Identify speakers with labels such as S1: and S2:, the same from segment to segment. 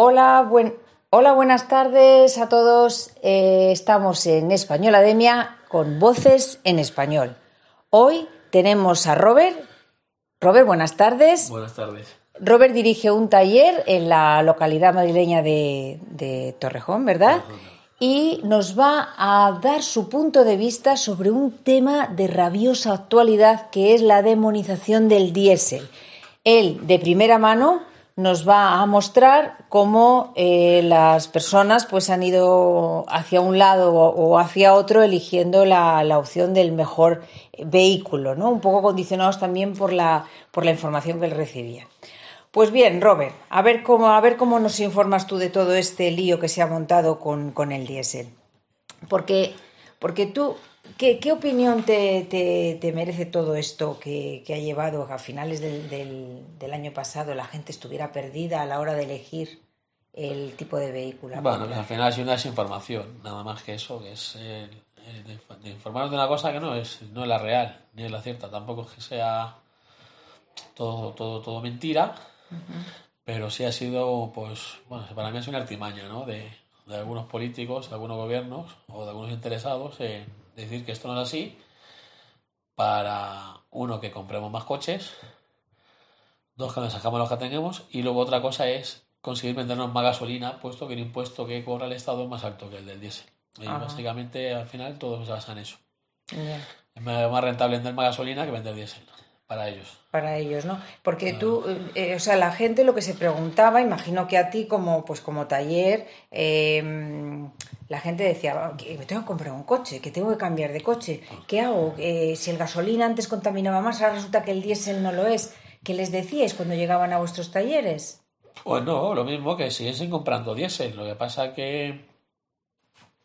S1: Hola, buen... Hola, buenas tardes a todos. Eh, estamos en Españolademia con voces en español. Hoy tenemos a Robert. Robert, buenas tardes.
S2: Buenas tardes.
S1: Robert dirige un taller en la localidad madrileña de, de Torrejón, ¿verdad? Y nos va a dar su punto de vista sobre un tema de rabiosa actualidad que es la demonización del diésel. Él, de primera mano, nos va a mostrar cómo eh, las personas pues han ido hacia un lado o, hacia otro eligiendo la, la, opción del mejor vehículo, ¿no? Un poco condicionados también por la, por la información que él recibía. Pues bien, Robert, a ver cómo, a ver cómo nos informas tú de todo este lío que se ha montado con, con el diésel. Porque, porque tú, ¿Qué, qué opinión te, te, te, merece todo esto que, que, ha llevado a finales del, del, del, año pasado la gente estuviera perdida a la hora de elegir el tipo de vehículo?
S2: Bueno, pues al final es una desinformación, nada más que eso, que es eh, de, de informarnos de una cosa que no es, no es la real, ni es la cierta, tampoco es que sea todo, todo, todo mentira, uh -huh. pero sí ha sido, pues, bueno, para mí es una artimaña, ¿no? De, de algunos políticos, de algunos gobiernos o de algunos interesados en decir que esto no es así para, uno, que compremos más coches, dos, que nos sacamos los que tenemos, y luego otra cosa es conseguir vendernos más gasolina, puesto que el impuesto que cobra el Estado es más alto que el del diésel. Y Ajá. básicamente, al final, todo se basa en eso. Yeah. Es más rentable vender más gasolina que vender diésel para ellos.
S1: Para ellos, ¿no? Porque tú, eh, o sea, la gente lo que se preguntaba, imagino que a ti como, pues como taller, eh, la gente decía, me tengo que comprar un coche, que tengo que cambiar de coche, ¿qué hago? Eh, si el gasolina antes contaminaba más, ahora resulta que el diésel no lo es. ¿Qué les decíais cuando llegaban a vuestros talleres?
S2: Pues no, lo mismo que siguiesen comprando diésel. Lo que pasa que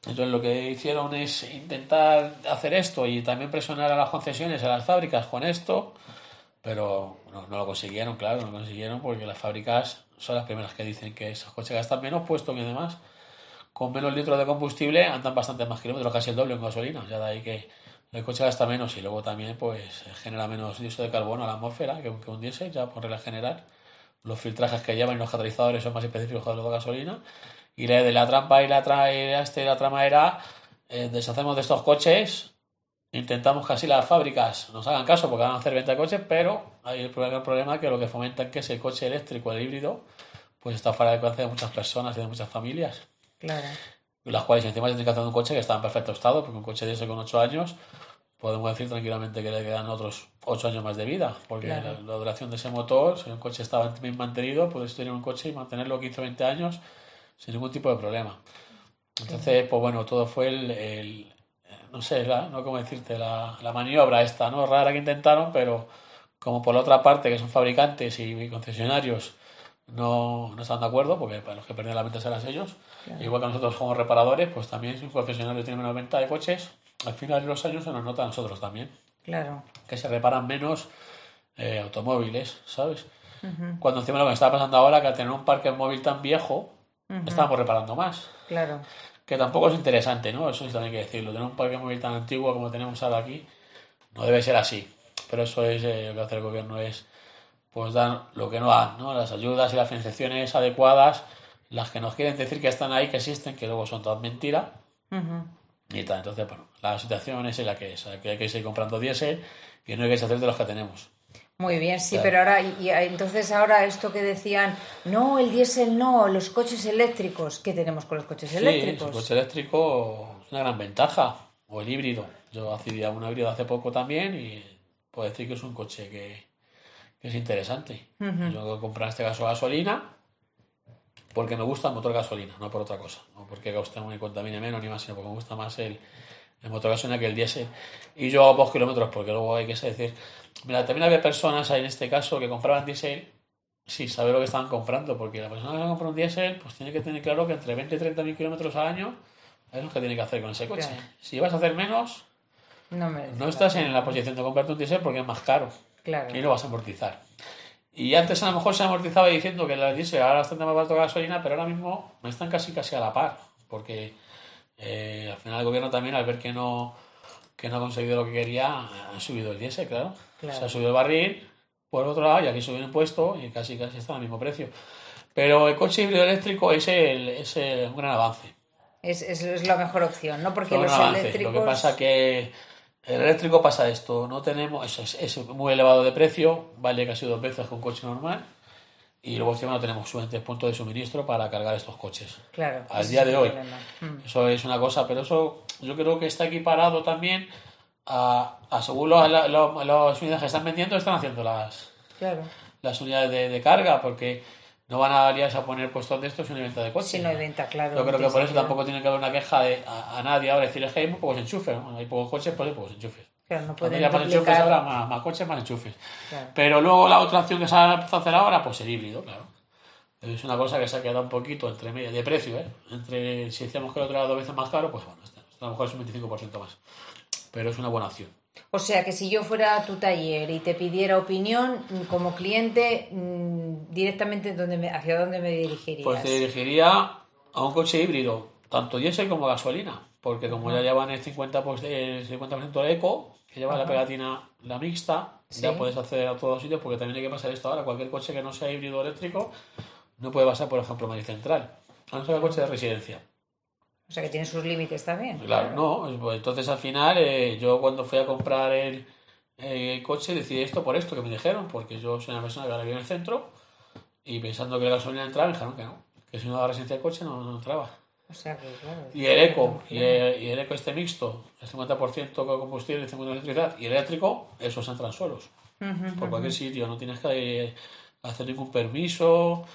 S2: entonces lo que hicieron es intentar hacer esto y también presionar a las concesiones, a las fábricas con esto, pero no, no lo consiguieron, claro, no lo consiguieron porque las fábricas son las primeras que dicen que esos coches gastan menos, puesto que además con menos litros de combustible andan bastante más kilómetros, casi el doble en gasolina, ya de ahí que el coche gasta menos y luego también pues genera menos dióxido de carbono a la atmósfera que, que un diésel, ya por regla general. Los filtrajes que llevan los catalizadores son más específicos que los de gasolina. Y la de la trampa y la, tra este, la trama era eh, deshacemos de estos coches, intentamos que así las fábricas nos hagan caso porque van a hacer venta de coches, pero hay el problema, el problema que lo que fomentan que es el coche eléctrico, el híbrido, pues está fuera de alcance de muchas personas y de muchas familias.
S1: Claro.
S2: Las cuales encima tienen que hacer un coche que está en perfecto estado, porque un coche de ese con 8 años, podemos decir tranquilamente que le quedan otros 8 años más de vida, porque claro. la, la, duración de ese motor, si un coche estaba bien mantenido, puedes tener un coche y mantenerlo 15 o 20 años sin ningún tipo de problema. Entonces, pues bueno, todo fue el, el no sé, la, no cómo decirte, la, la, maniobra esta, ¿no? Rara que intentaron, pero como por la otra parte, que son fabricantes y concesionarios, no, no están de acuerdo, porque para los que perdían la venta eran ellos, claro. igual que nosotros como reparadores, pues también si un concesionario tiene una venta de coches, al final de los años se nos nota a nosotros también.
S1: Claro.
S2: Que se reparan menos eh, automóviles, ¿sabes? Uh -huh. Cuando encima lo que está pasando ahora, que al tener un parque móvil tan viejo, uh -huh. estamos reparando más.
S1: Claro.
S2: Que tampoco es interesante, ¿no? Eso sí también hay que decirlo. Tener un parque móvil tan antiguo como tenemos ahora aquí, no debe ser así. Pero eso es eh, lo que hace el gobierno es pues dan lo que no dan, ¿no? Las ayudas y las financiaciones adecuadas, las que nos quieren decir que están ahí, que existen, que luego son todas mentiras. Uh -huh. Y tal. Entonces, bueno, la situación es la que es, que hay que seguir comprando diésel y no hay que deshacer de los que tenemos.
S1: Muy bien, sí, claro. pero ahora, y, entonces ahora esto que decían, no, el diésel no, los coches eléctricos, ¿qué tenemos con los coches
S2: sí,
S1: eléctricos?
S2: El coche eléctrico es una gran ventaja, o el híbrido. Yo hacía un híbrido hace poco también y puedo decir que es un coche que, que es interesante. Uh -huh. Yo comprar en este caso gasolina porque me gusta el motor gasolina, no por otra cosa. No porque gaste y contamine menos ni más, sino porque me gusta más el, el motor gasolina que el diésel. Y yo hago pocos kilómetros porque luego hay que decir. Mira, también había personas en este caso que compraban diésel sin saber lo que estaban comprando, porque la persona que compra un diésel pues tiene que tener claro que entre 20 y 30 mil kilómetros al año es lo que tiene que hacer con ese coche. Claro. Si vas a hacer menos,
S1: no,
S2: no estás en la posición de comprarte un diésel porque es más caro.
S1: Claro.
S2: Y lo vas a amortizar. Y antes a lo mejor se amortizaba diciendo que la diésel ahora está más barato que la gasolina, pero ahora mismo están casi casi a la par, porque eh, al final el gobierno también al ver que no que no ha conseguido lo que quería, ha subido el diésel, claro. claro. Se ha subido el barril, por otro lado, y aquí subió el impuesto y casi casi está al mismo precio. Pero el coche híbrido eléctrico es, el, es el- un gran avance.
S1: Es, es, es la mejor opción, ¿no? Porque los
S2: avance.
S1: eléctricos...
S2: Lo que pasa que el eléctrico pasa esto, no tenemos, es, es, es muy elevado de precio, vale casi dos veces que un coche normal, y luego encima no tenemos suficientes puntos de suministro para cargar estos coches.
S1: Claro.
S2: al día de hoy.
S1: Mm.
S2: Eso es una cosa, pero eso yo creo que está equiparado también a, a según las unidades que están vendiendo, están haciendo las,
S1: Claro.
S2: las unidades de, de carga, porque no van a liarse a poner puestos de estos en una venta de coches.
S1: Si no hay venta, claro.
S2: Yo creo que
S1: no
S2: por eso tampoco tiene que haber una queja de, a, a nadie ahora decir es que hay muy pocos enchufes. Bueno, hay pocos coches, pues hay pocos enchufes.
S1: Claro, no pueden
S2: haya más enchufes habrá más, más coches, más enchufes.
S1: Claro.
S2: Pero luego la otra opción que se ha empezado a hacer ahora, pues el híbrido, claro. Es una cosa que se ha quedado un poquito entre medio de precio, ¿eh? Entre si decíamos que el otro era dos veces más caro, pues bueno, este, a lo mejor es un 25% más. Pero es una buena opción.
S1: O sea que si yo fuera a tu taller y te pidiera opinión mm, como cliente, mm, directamente me- hacia dónde me dirigirías.
S2: Pues te dirigiría a un coche híbrido, tanto diésel como gasolina, porque como ya llevan el 50%, pues, el 50 de eco, que lleva la pegatina, la mixta, ya puedes acceder a todos sitios, porque también hay que pasar esto ahora. Cualquier coche que no sea híbrido eléctrico no puede pasar, por ejemplo, Madrid Central. A no ser el coche de residencia.
S1: O sea que tiene sus límites también.
S2: Claro, no. pues, entonces al final, eh, yo cuando fui a comprar el, el coche decidí esto por esto que me dijeron, porque yo soy una persona que ahora vive en el centro y pensando que la gasolina entraba, me dijeron que no, que si no daba residencia del coche no, no entraba.
S1: O sea que, claro.
S2: Y el eco, y el, y el eco este mixto, el 50% con combustible y el 50% de electricidad, y el eléctrico, esos entran solos. Por cualquier sitio, no tienes que eh, hacer ningún permiso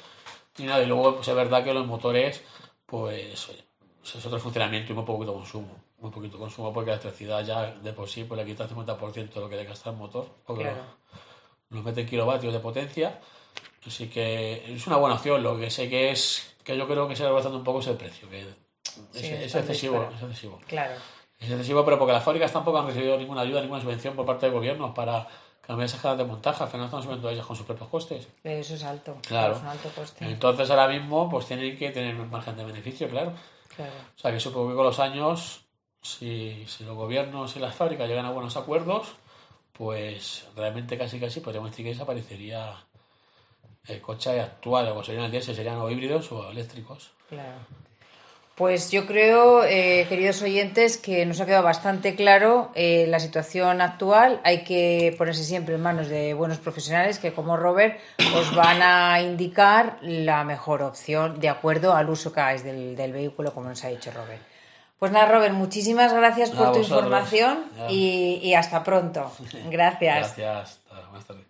S2: ni nada. Y luego, pues es verdad que los motores, pues, oye, pues, es otro funcionamiento y muy poquito consumo. Muy poquito consumo porque la electricidad ya de por sí pues, le quita el 50% de lo que le gasta el motor. Porque
S1: Claro.
S2: lo- nos mete en kilovatios de potencia. Así que es una buena opción. Lo que sé que es que yo creo que se va rebajando un poco es el precio. Que es,
S1: Sí,
S2: es excesivo, es excesivo.
S1: Claro.
S2: Es excesivo, pero porque las fábricas tampoco han recibido ninguna ayuda, ninguna subvención por parte del gobierno para cambiar esas cajas de montaje. Al final están subiendo ellas con sus propios costes.
S1: Eso es alto.
S2: Claro.
S1: Es un alto coste.
S2: Entonces ahora mismo pues tienen que tener un margen de beneficio, claro.
S1: Claro.
S2: O sea que supongo que con los años, si, si los gobiernos y las fábricas llegan a buenos acuerdos, pues realmente casi casi podríamos decir que desaparecería el coche actual, o serían el diésel, serían o híbridos o eléctricos.
S1: Claro. Pues yo creo, eh, queridos oyentes, que nos ha quedado bastante claro eh, la situación actual. Hay que ponerse siempre en manos de buenos profesionales que, como Robert, os van a indicar la mejor opción de acuerdo al uso que hagáis del, del vehículo, como nos ha dicho Robert. Pues nada, Robert, muchísimas gracias por tu
S2: vosotros.
S1: información y, y hasta pronto. Gracias.
S2: Gracias. Hasta más tarde.